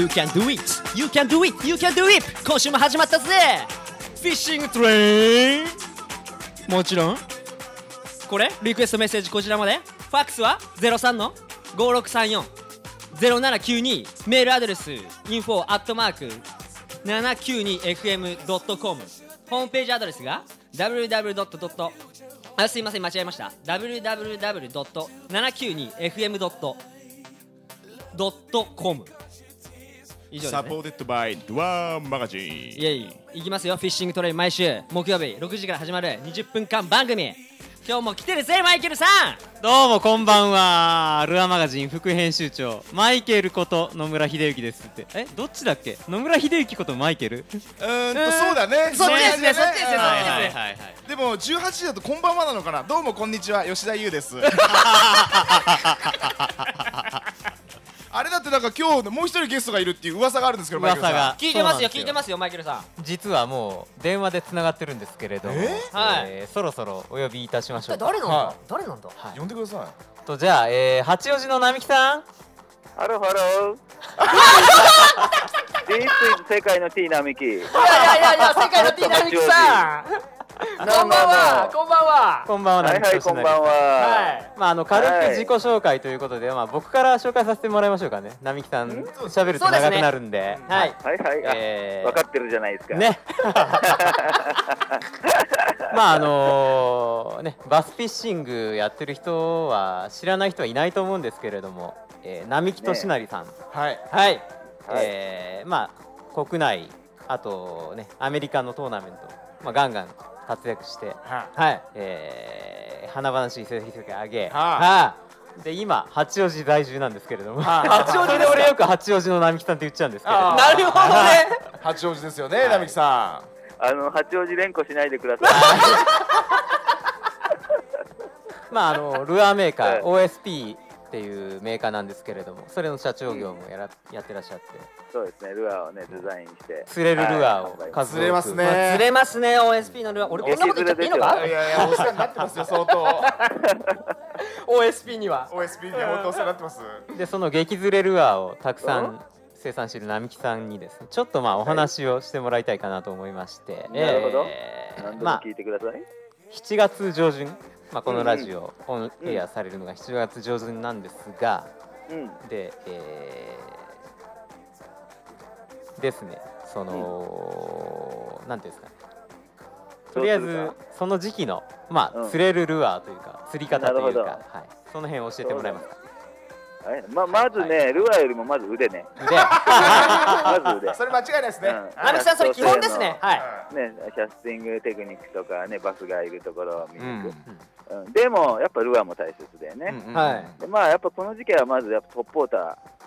You can do it. You can do it. You can do it. 今週も始まったぜ。フィッシングトレインもちろん。これ？リクエストメッセージこちらまで。ファックスは？03の5634-0792メールアドレス。info アットマーク 792fm.com ホームページアドレスが？www. あすいません間違えました。www.792fm.com 以上です、ね、 Supported by ルアマガジンイエイ。いきますよ。フィッシングトレイン毎週木曜日6時から始まる20分間番組。今日も来てるぜマイケルさん。どうもこんばんは。ルアマガジン副編集長マイケルこと野村秀幸ですって。え？どっちだっけ？野村秀幸ことマイケル？うーんとそうだね。そっちですねそっちですねですね。はいはいはいはいでも18時だとこんばんはなのかな。どうもこんにちは。吉田優です ってなんか今日もう一人ゲストがいるっていう噂があるんですけどマイケルさん。噂が聞いてますよ聞いてますよマイケルさん。実はもう電話でつながってるんですけれども、え？はい。えーそろそろお呼びいたしましょうか。誰なんだ、は誰なんだ？呼んでくださとじゃあ、えー、八王子の並木さん。 Hello hello。This is 世界の T 並木。いやいやいやいや世界のティーナミキさんこんばんはこんばんは。こんばんは。はいはい、こんばんは。はい。まああの軽く自己紹介ということで、まあ僕から紹介させてもらいましょうかね。並木さん喋ると長くなるんで。はい。はいはい、分かってるじゃないですか。ね。まああのねバスフィッシングやってる人は知らない人はいないと思うんですけれども、えー、並木俊成さん、い。はい。はい。えーまあ国内あとねアメリカのトーナメント、まあ、ガンガン活躍して、ははい。えー、華々しい成績上げ、いははで今八王子在住なんですけれども、はい 八王子で俺よく八王子の並木さんって言っちゃうんですけれどなるほどね。い八王子ですよね並木さあの、八王子連呼しないでください。まああのルアーメーカーはい。OSP っていうメーカーなんですけれどもそれの社長業務をやらやってらっしゃってそうですね、ルアーをね、デザインして。釣れるルアーをはい数多く釣れますね。まあ釣れますね OSP のルアー。俺こんなこと言っちゃっていいのかんいやいやお世話になってますよ相当。OSP には。OSP に本当お世話になってます。でその激釣れルアーをたくさん生産している並木さんにですねちょっとまあお話をしてもらいたいかなと思いまして、なるほど。えー何でもまあ聞いてください。7月上旬、まあ、このラジオオンエアされるのが7月上旬なんですが、うん。で、えーですね。その、なんていうんですか。ねとりあえずその時期のまあ、うん。釣れるルアーというか釣り方というか、はい、その辺を教えてもらえますか？はい。ままずね、ルアーよりもまず腕ね。で まず腕。それ間違いないですね。うん。並木さんそれ基本ですね。はい。ね、キャスティングテクニックとかね、バスがいるところを見うんに行く。うん。でも、やっぱルアーも大切だよね。うんうん。はい。でまあやっぱこの時期はまずやっぱトップウォーター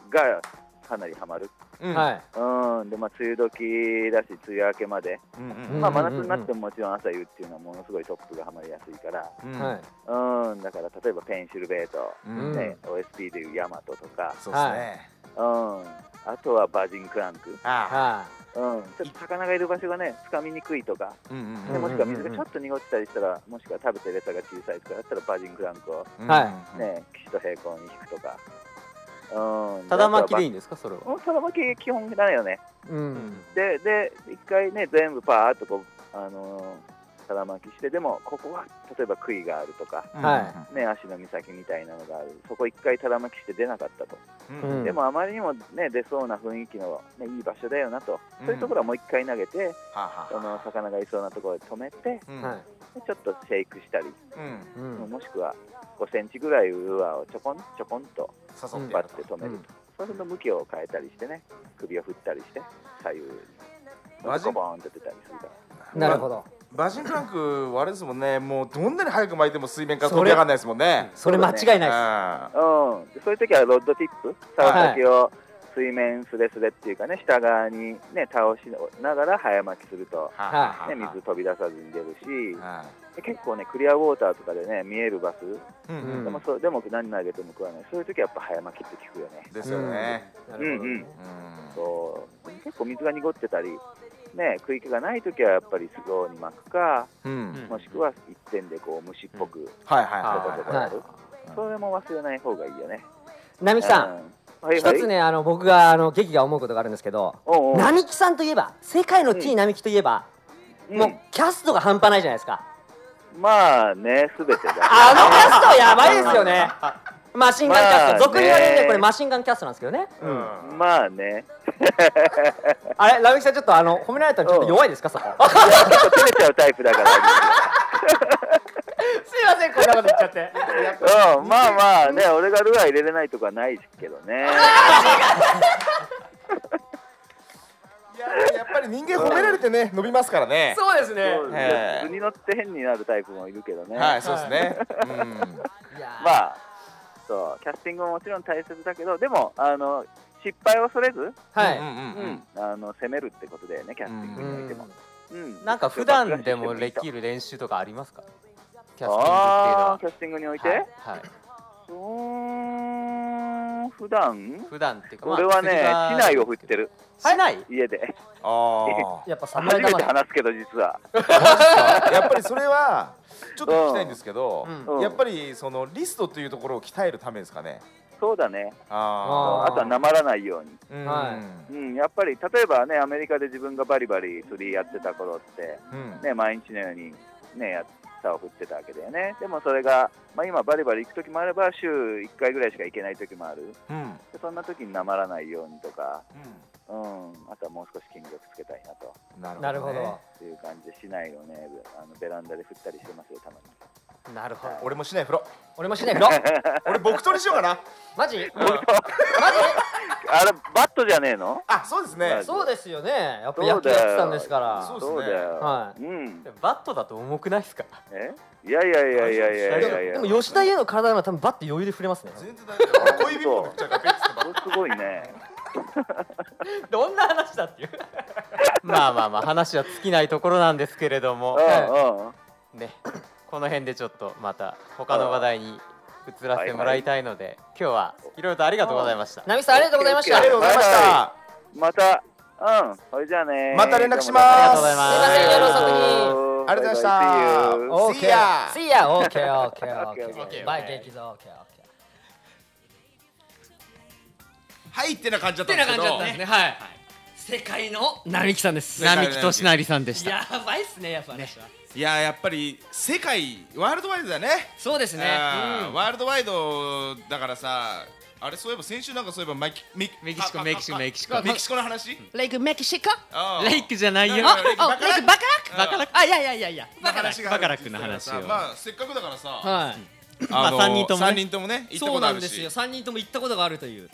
がかなりハマる。うん。はい。うん、でまあ梅雨時だし梅雨明けまで、うんうんまあ真夏になってももちろん朝湯っていうのはものすごいトップがハマりやすいから、うん。はい。うん、だから例えばペンシルベイト、うん。ね、OSP でいうヤマトとか、そうですね。うん、あとはバージンクランク、あはうん、ちょっと魚がいる場所がね、つかみにくいとか、うんうんでもしくは水がちょっと濁ってたりしたら、もしくは食べてる餌が小さいとかだったらバージンクランクを、うん。はい。ね、岸と平行に引くとか。うん、ただ巻きでいいいんですか？それは。うんただ巻き基本だよね。いうん。で、で、一回ね、全部パーっとこう、あのー、ただ巻きして、でも、ここは、例えば杭があるとか、はね、足の岬みたいなのがある、そこ一回ただ巻きして出なかったと。うん。でも、あまりにもね、出そうな雰囲気の、ね、いい場所だよなと。そういうところはもう一回投げて、はその魚がいそうなところで止めて、ちょっとシェイクしたり、うん。うん。もしくは5センチぐらいルアーをちょこんちょこんとバッ誘って止めると。そうすると向きを変えたりしてね、首を振ったりして、左右に。マジコボーンと出たりするから。なるほど。バージンクランクはあれですもんね。もうどんなに早く巻いても水面から飛び上がらないですもんね。それ間違いないです。あうん、でそういう時はロッドティップ、竿先を水面すれすれっていうかね、下側に、ね、倒しながら早巻きすると、はね、水飛び出さずに出るし、はで結構ね、クリアウォーターとかでね、見えるバス、いうんうん。でもそうでも何投げても食わない、そういう時はやっぱ早巻きって効くよね。ですよね。なるほどね。うん。そう。結構水が濁ってたり、ね、食い気がない時はやっぱりスローに巻くか、うん。もしくは一点でこう虫っぽく、はいはいちょこちょこはやる、それも忘れない方がいいよね。並木さん。うんはいはい。一つねあの僕があの劇が思うことがあるんですけどおうおう並木さんといえば世界の T 並木といえば、うん。もうキャストが半端ないじゃないですか。まあね、すべてだ。あのキャストはやばいですよね。マシンガンキャスト、まあね。俗に言われるねこれマシンガンキャストなんですけどね、うん。まあね、あれ並木さんちょっとあの褒められたらちょっと弱いですかそこ？照れちゃうタイプだから。すいませんこんなこと言っちゃって。うん、まあまあね、俺がルアー入れれないとかないけどね。いややっぱり人間褒められてね伸びますからね。そうですね。そうに乗って変になるタイプもいるけどね。はいそうですね。うん。まあ、そう、キャスティングももちろん大切だけど、でも、あの、失敗を恐れず、はい、うんうんうん、あの、攻めるってことだよね、キャスティングにおいても。うん。なんか普段でもできる練習とかありますか？キャスティングっていうのは。キャスティングにおいて、はい、はい、ん、普段？普段っていうか俺はね、市内を振ってる、しない。家で。あ やっぱ初めて話すけど、実は。あやっぱりそれはちょっと聞きたいんですけどうん。うん。やっぱりそのリストというところを鍛えるためですかね。そうだね。ああとはなまらないように。ーはうん、やっぱり例えばね、アメリカで自分がバリバリ釣りやってた頃って、うん。ね、毎日のように、ね、やったを振ってたわけだよね。でもそれが、まあ、今、バリバリ行く時もあれば、週1回ぐらいしか行けない時もある。うん。でそんな時になまらないようにとか、うん、あとはもう少し筋力つけたいなと。うんなるほど、ねっていう感じで、市内をね、あのベランダで振ったりしてますよ、たまに。なるほど。俺もしない風呂。俺もしない風呂。俺木刀にしようかな。マジ？マあれバットじゃねえの？あそうですね。そうですよね。やっぱ野球やってたんですから。そうですね。はい、うん、バットだと重くないですか？え？いやいやいやいやいやいやでも吉田優の体は多分バット余裕で触れますね。全然大丈夫小指もめっちゃガペッてすごいね。どんな話だっていう。まあまあまあ話は尽きないところなんですけれども、ね。この辺でちょっとまた他の話題に移らせてもらいたいので今日はいろいろとありがとうございました。ナミさんありがとうございました。ありがとうございましたまた、うん、それじゃあね。また連絡します。ありがとうございます。すいません夜遅くにありがとうございましたバイバイ See you オーケ See ya ー See ya オーケーオーケーオーケ Okay, okay, ーバイ激増オーケーオーケーはいってな感じだったてなんですけど。感じだったんですね。はい世界の並木さんです。な並木俊成さんでした。やばいっすねやっぱね。いややっぱり世界ワールドワイドだね。そうですね。うん。ワールドワイドだからさあれそういえば先週なんかそういえばマキメメキシコメキシコメキシコ。メキシコの話？レイクメキシコ？レイクじゃないよ。ああレイクバカラックバカラック？あいやいやいやいや。バカラックの話を。まあせっかくだからさはい。まあ三人ともね。三人ともね行ったそうことあるし。なんですよ。3人とも行ったことがあるという。うん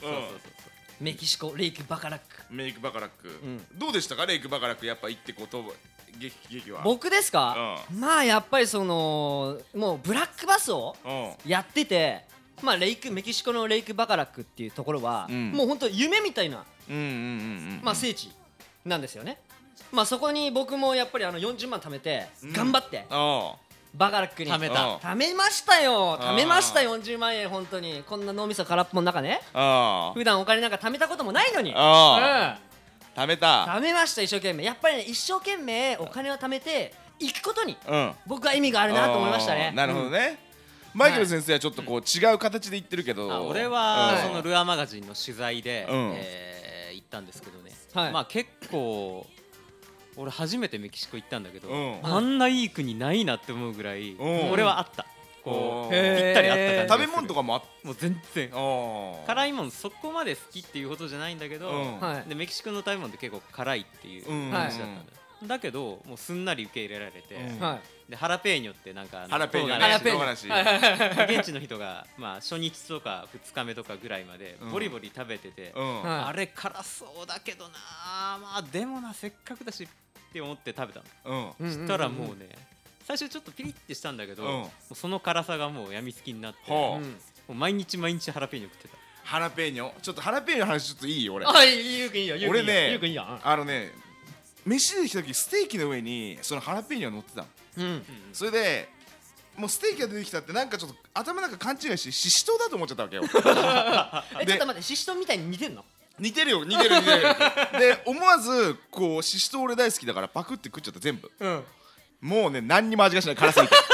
メキシコレイクバカラック。メイクバカラック。ん。どうでしたか？レイクバカラックやっぱ行ってこと劇劇は。僕ですか？まあやっぱりそのもうブラックバスをうん。やっててまあレイクメキシコのレイクバカラックっていうところは、うん。もう本当夢みたいな、うんうんうんうんまあ、聖地なんですよね。まあそこに僕もやっぱりあの40万貯めてうん。頑張って、あバカラックに。貯めた。貯めましたよ。貯めました40万円本当に。こんな脳みそ空っぽの中ね。普段お金なんか貯めたこともないのに。あうん。貯めた。貯めました一生懸命。やっぱりね一生懸命お金を貯めて行くことにうん。僕は意味があるなと思いましたね。なるほどね。マイケル先生はちょっとこう違う形で言ってるけど。あ俺はうん。そのルアーマガジンの取材で、うん。えー行ったんですけどね、はい。まあ結構俺初めてメキシコ行ったんだけど、うん。あんないい国ないなって思うぐらい、うん。俺はあった。こうぴったりあった感じ食べ物とかもあっもう全然。あ辛いもんそこまで好きっていうことじゃないんだけど、でメキシコの食べ物って結構辛いっていううん。話だったんだよ、だけどもうすんなり受け入れられて、でハラペーニョってなんかハラペーニョ現地の人が、まあ、初日とか2日目とかぐらいまでうん。ボリボリ食べてて、あれ辛そうだけどなまあでもなせっかくだしって思って食べたの、うん。したらもうね最初ちょっとピリッてしたんだけど、その辛さがもうやみつきになって、もう毎日毎日ハラペーニョ食ってた。ハラペーニョ？ちょっとハラペーニョの話ちょっといい？よ俺。あいいゆうくんいいよいいよ。俺ねゆうくんいいよ。あのね飯出てきた時ステーキの上にそのハラペーニョが乗ってたの。うん。それでもうステーキが出てきたってなんかちょっと頭の中勘違いしてシシトウだと思っちゃったわけよ。えちょっと待ってシシトウみたいに似てんの？似てるよ似てる似てる。で思わずこうシシトウ俺大好きだからパクって食っちゃった全部。うん。もうね何にも味がしない辛すぎて。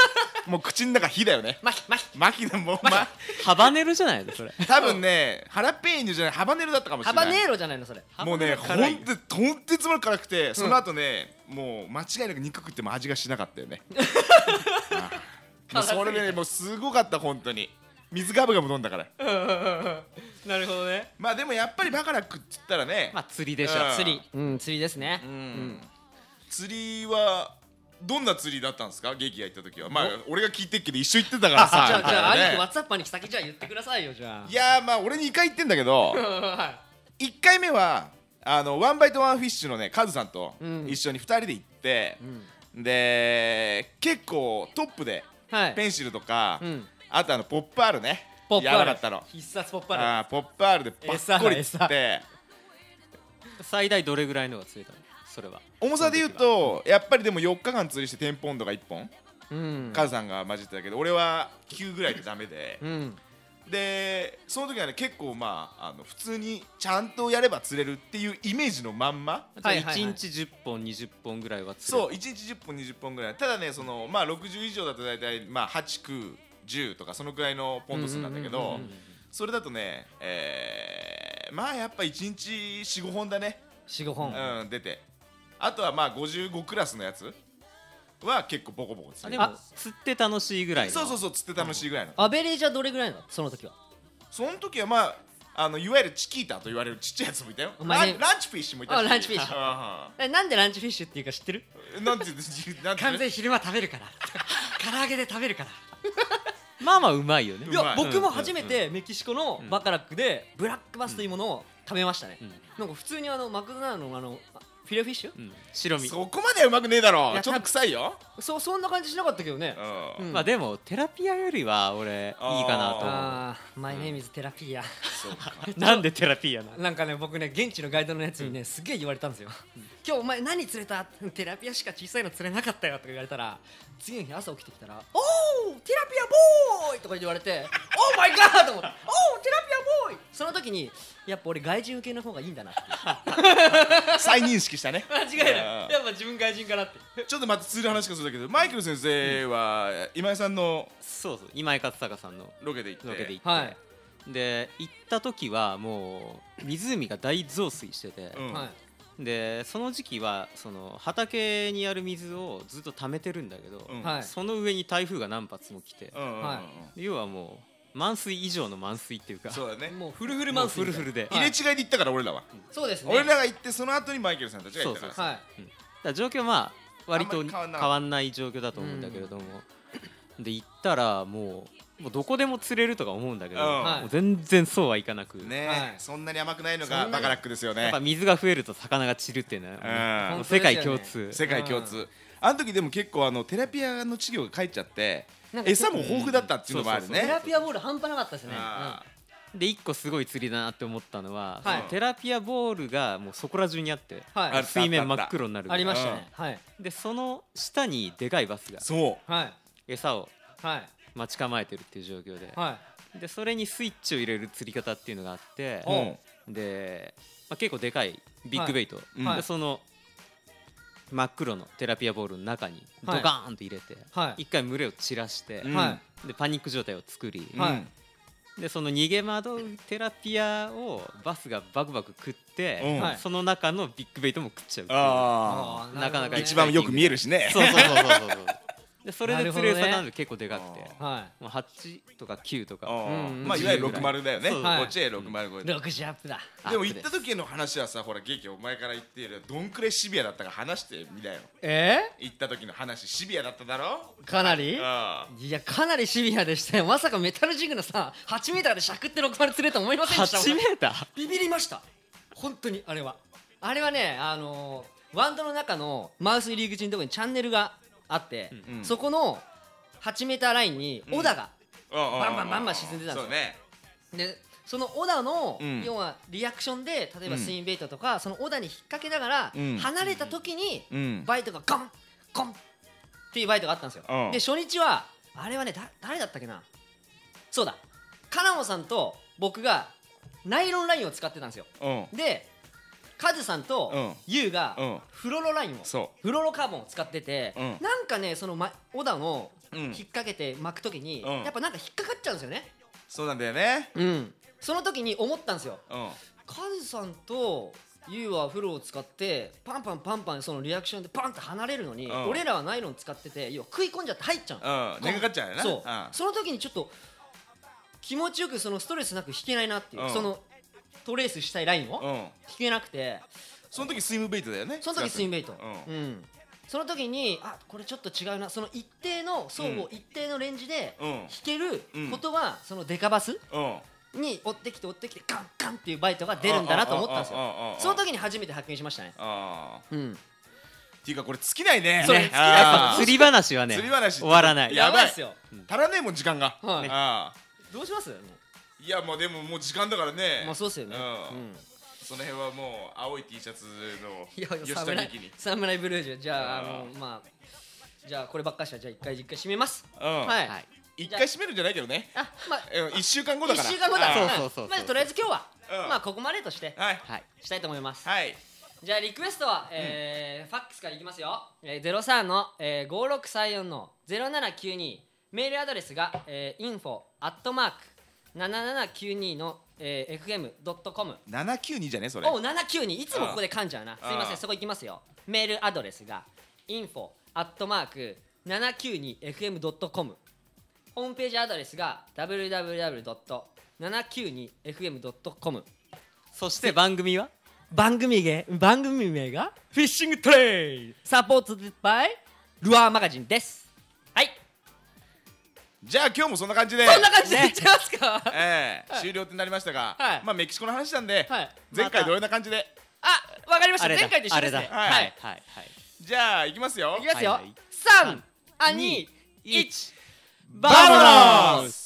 もう口の中火だよね。マヒマヒマキだもう、ま、ハバネルじゃないのそれ。多分ねハラペーニョじゃないハバネロだったかもしれない。ハバネーロじゃないのそれ。もうねほんととんてつもなく辛くてその後ね、もう間違いなく肉食っても味がしなかったよね。あもうそれねもうすごかった本当に水ガブガブ飲んだから。なるほどね。まあでもやっぱりバカラックって言ったらね、まあ釣りでしょ。うん。釣り。うん釣りですね。うん。釣りはどんな釣りだったんですか？劇が行った時は。まあ俺が聞いてっけど一緒行ってたからさじゃあじゃあね。兄貴ワッツアッパーに先じゃあ言ってくださいよじゃいやーまあ俺2回行ってんだけどあ1回目はあのワンバイトワンフィッシュのねカズさんとうん。一緒に2人で行って、で結構トップではい。ペンシルとか、うんあとあのポップアールね。ポップアールやばかったの。必殺ポップアールあーポップアールでばっこり釣って。最大どれぐらいのが釣れたの？それは。重さで言うとやっぱりでも4日間釣りして10ポンドが1本。うん。カズさんが混じってたけど俺は9ぐらいでダメで。うん。でその時はね結構まああの普通にちゃんとやれば釣れるっていうイメージのまんま。じゃあはいはい。はい1日10本20本ぐらいは釣れそう1日10本20本ぐらい。ただねそのまあ60以上だと大体まあ8 9 10とかそのくらいのポンド数なんだけどそれだとねえーまあやっぱ1日45本だね。45本。うん出て。あとはまあ55クラスのやつは結構ボコボコ釣れる。あでも釣って楽しいぐらいの。そうそうそう釣って楽しいぐらいの。アベレージはどれぐらいなの？その時は。その時はまああのいわゆるチキータと言われるちっちゃいやつもいたよ。ランチフィッシュもいたし。あランチフィッシュ。なんでランチフィッシュっていうか知ってる？ーなんてなんて完全に昼間食べるから。唐揚げで食べるからまあまあうまいよね。い。や僕も初めてメキシコのバカラックでブラックバスというものを食べましたね。うん。なんか普通にあのマクドナルドのあのフィレオフィッシュ？うん。白身。そこまではうまくねえだろ。いやちょっと臭いよ。そうそんな感じしなかったけどね。うん。うん。まあでもテラピアよりは俺いいかなと思あーマイネームズテラピアそうか。う なんでテラピアな。のなんかね僕ね現地のガイドのやつにねすげえ言われたんですよ。今日お前何釣れた？テラピアしか小さいの釣れなかったよ。とか言われたら次の日朝起きてきたら「おおテラピアボーイ!」とか言われて「オーマイガー!」と思って「おおテラピアボーイ!」その時にやっぱ俺外人受けの方がいいんだなって 再認識したね。間違いない。やっぱ自分外人かなって。ちょっとまた釣る話がするんだけどマイケル先生は今井さんのそうそう今井勝孝さんのロケで行って。ロケで行って、はい。で行った時はもう湖が大増水してて、うん。はい。でその時期はその畑にある水をずっと溜めてるんだけど、その上に台風が何発も来て、要はもう満水以上の満水っていうか。そうだね。もうフルフルもうマウスフルフルで、入れ違いで行ったから俺らは。そうですね。俺らが行ってその後にマイケルさんたちが行ったから。そうはい。だから状況はまあ割と変わんない状況だと思うんだけれども、で行ったらもうもうどこでも釣れるとか思うんだけど、もう全然そうはいかなく、ねはい。そんなに甘くないのがバカラックですよね。やっぱ水が増えると魚が散るっていうのは、世界共通、世界共通。あの時でも結構あのテラピアの稚魚が帰っちゃって餌も豊富だったっていうのもあるテねラピアボール半端なかったですねあで一個すごい釣りだなって思ったのは、はい。テラピアボールがもうそこら中にあって、はい。水面真っ黒になる。ありましたうん。ねはい。ーでその下にでかいバスがそはい。餌をはい。待ち構えてるっていう状況で、はい。でそれにスイッチを入れる釣り方っていうのがあってう。おで、まあ、結構でかいビッグベイト、はい。でその真っ黒のテラピアボールの中にドはい。カーンと入れて、はい。一回群れを散らして、でパニック状態を作り、でその逃げ惑うテラピアをバスがバクバク食って、その中のビッグベイトも食っちゃうっていう。ああーなかなかあ一番よく見えるしね。そうそうそうそうそうそうでそれで釣れるなんで結構でかくて。はもう8とか9とか。うんまあいわゆる60だよね。そう。こっちへ60い60アップだ。でも行った時の話はさほら劇お前から言っているどんくらいシビアだったか話してみなよ。え？行った時の話シビアだっただろ？ーかなり？あいやかなりシビアでしたよ。まさかメタルジグのさ8メーターでしゃくって60釣れると思いませんでした8メーター？ビビりました。本当にあれは。あれはねあのーワンドの中のマウス入り口のところにチャンネルがあって、うんそこの8メーターラインにオダが、ババンバンバンバン沈んでたんですよねでそのオダの、うん要はリアクションで例えばうんスインベイトとか、そのオダに引っ掛けながら、うん離れた時に、うんバイトがゴンゴンっていうバイトがあったんですよ、うんで初日はあれはねだ誰だったっけなそうだカナモさんと僕がナイロンラインを使ってたんですようんでカズさんとうん。ユウがうん。フロロラインをそフロロカーボンを使ってて、うん。なんかねその、ま、オダのうん。引っ掛けて巻くときに、うん。やっぱなんか引っかかっちゃうんですよね。そうなんだよね。うん。その時に思ったんですよ。うん。カズさんとユウは風呂を使ってパンパンパンパンそのリアクションでパンって離れるのに、うん。俺らはナイロン使ってて要は食い込んじゃって入っちゃうの。うん。寝かかっちゃうよな。そう、ん。その時にちょっと気持ちよくそのストレスなく弾けないなっていう、うん。そのトレースしたいラインを、うん。弾けなくて。その時スイムベイトだよね。その時スインベイト、ううん。その時にあこれちょっと違うな。その一定の層を一定のレンジでうん。弾けることは、そのデカバスうん。に追ってきて追ってきてカンカンっていうバイトが出るんだなと思ったんですよ。よその時に初めて発見しましたね。ああ。うん。っていうかこれ尽きないね。それね。尽きないあー釣り話はね釣り話終わらない。やばいっすよ。足らねえもん時間が。はい。ああ。どうします？もいやもうでももう時間だからね。うまあそうっすよね。うん。うん。その辺はもう青い T シャツの吉田侍劇に。サムライブルージュ。じゃああのまあじゃあこればっかしはじゃあ一回一回締めます。うん。はいはい。一回閉めるんじゃないけどね。あまあうん一週間後だ一から。週間後だああそうそうそうまずとりあえず今日はうん。まあここまでとしてはい。はい。したいと思います。はい。じゃあリクエストは、えーファックスからいきますよ、えー、03の、えー、5634の0792メールアドレスが、えー、info アットマーク7792の、えー、fm.com 792じゃねそれ。お792いつもここで噛んじゃうな。すいませあんそこ行きますよ。メールアドレスが info アットマーク 792fm.com ホームページアドレスが www.792fm.com そして番組は？番組名？番組名が？フィッシングトレイン。サポートバイルアーマガジンです。はいじゃあ今日もそんな感じで。こんな感じでいっちゃいますか、ええ終了ってなりましたがはい。まあメキシコの話なんではい。前回同様な感じで？あわかりました。あれだ。前回と一緒ですね。あれだ。はい。はいはいはい。じゃあいきますよ。いきますよ、はいはい。三、あ、二、一、ババモノス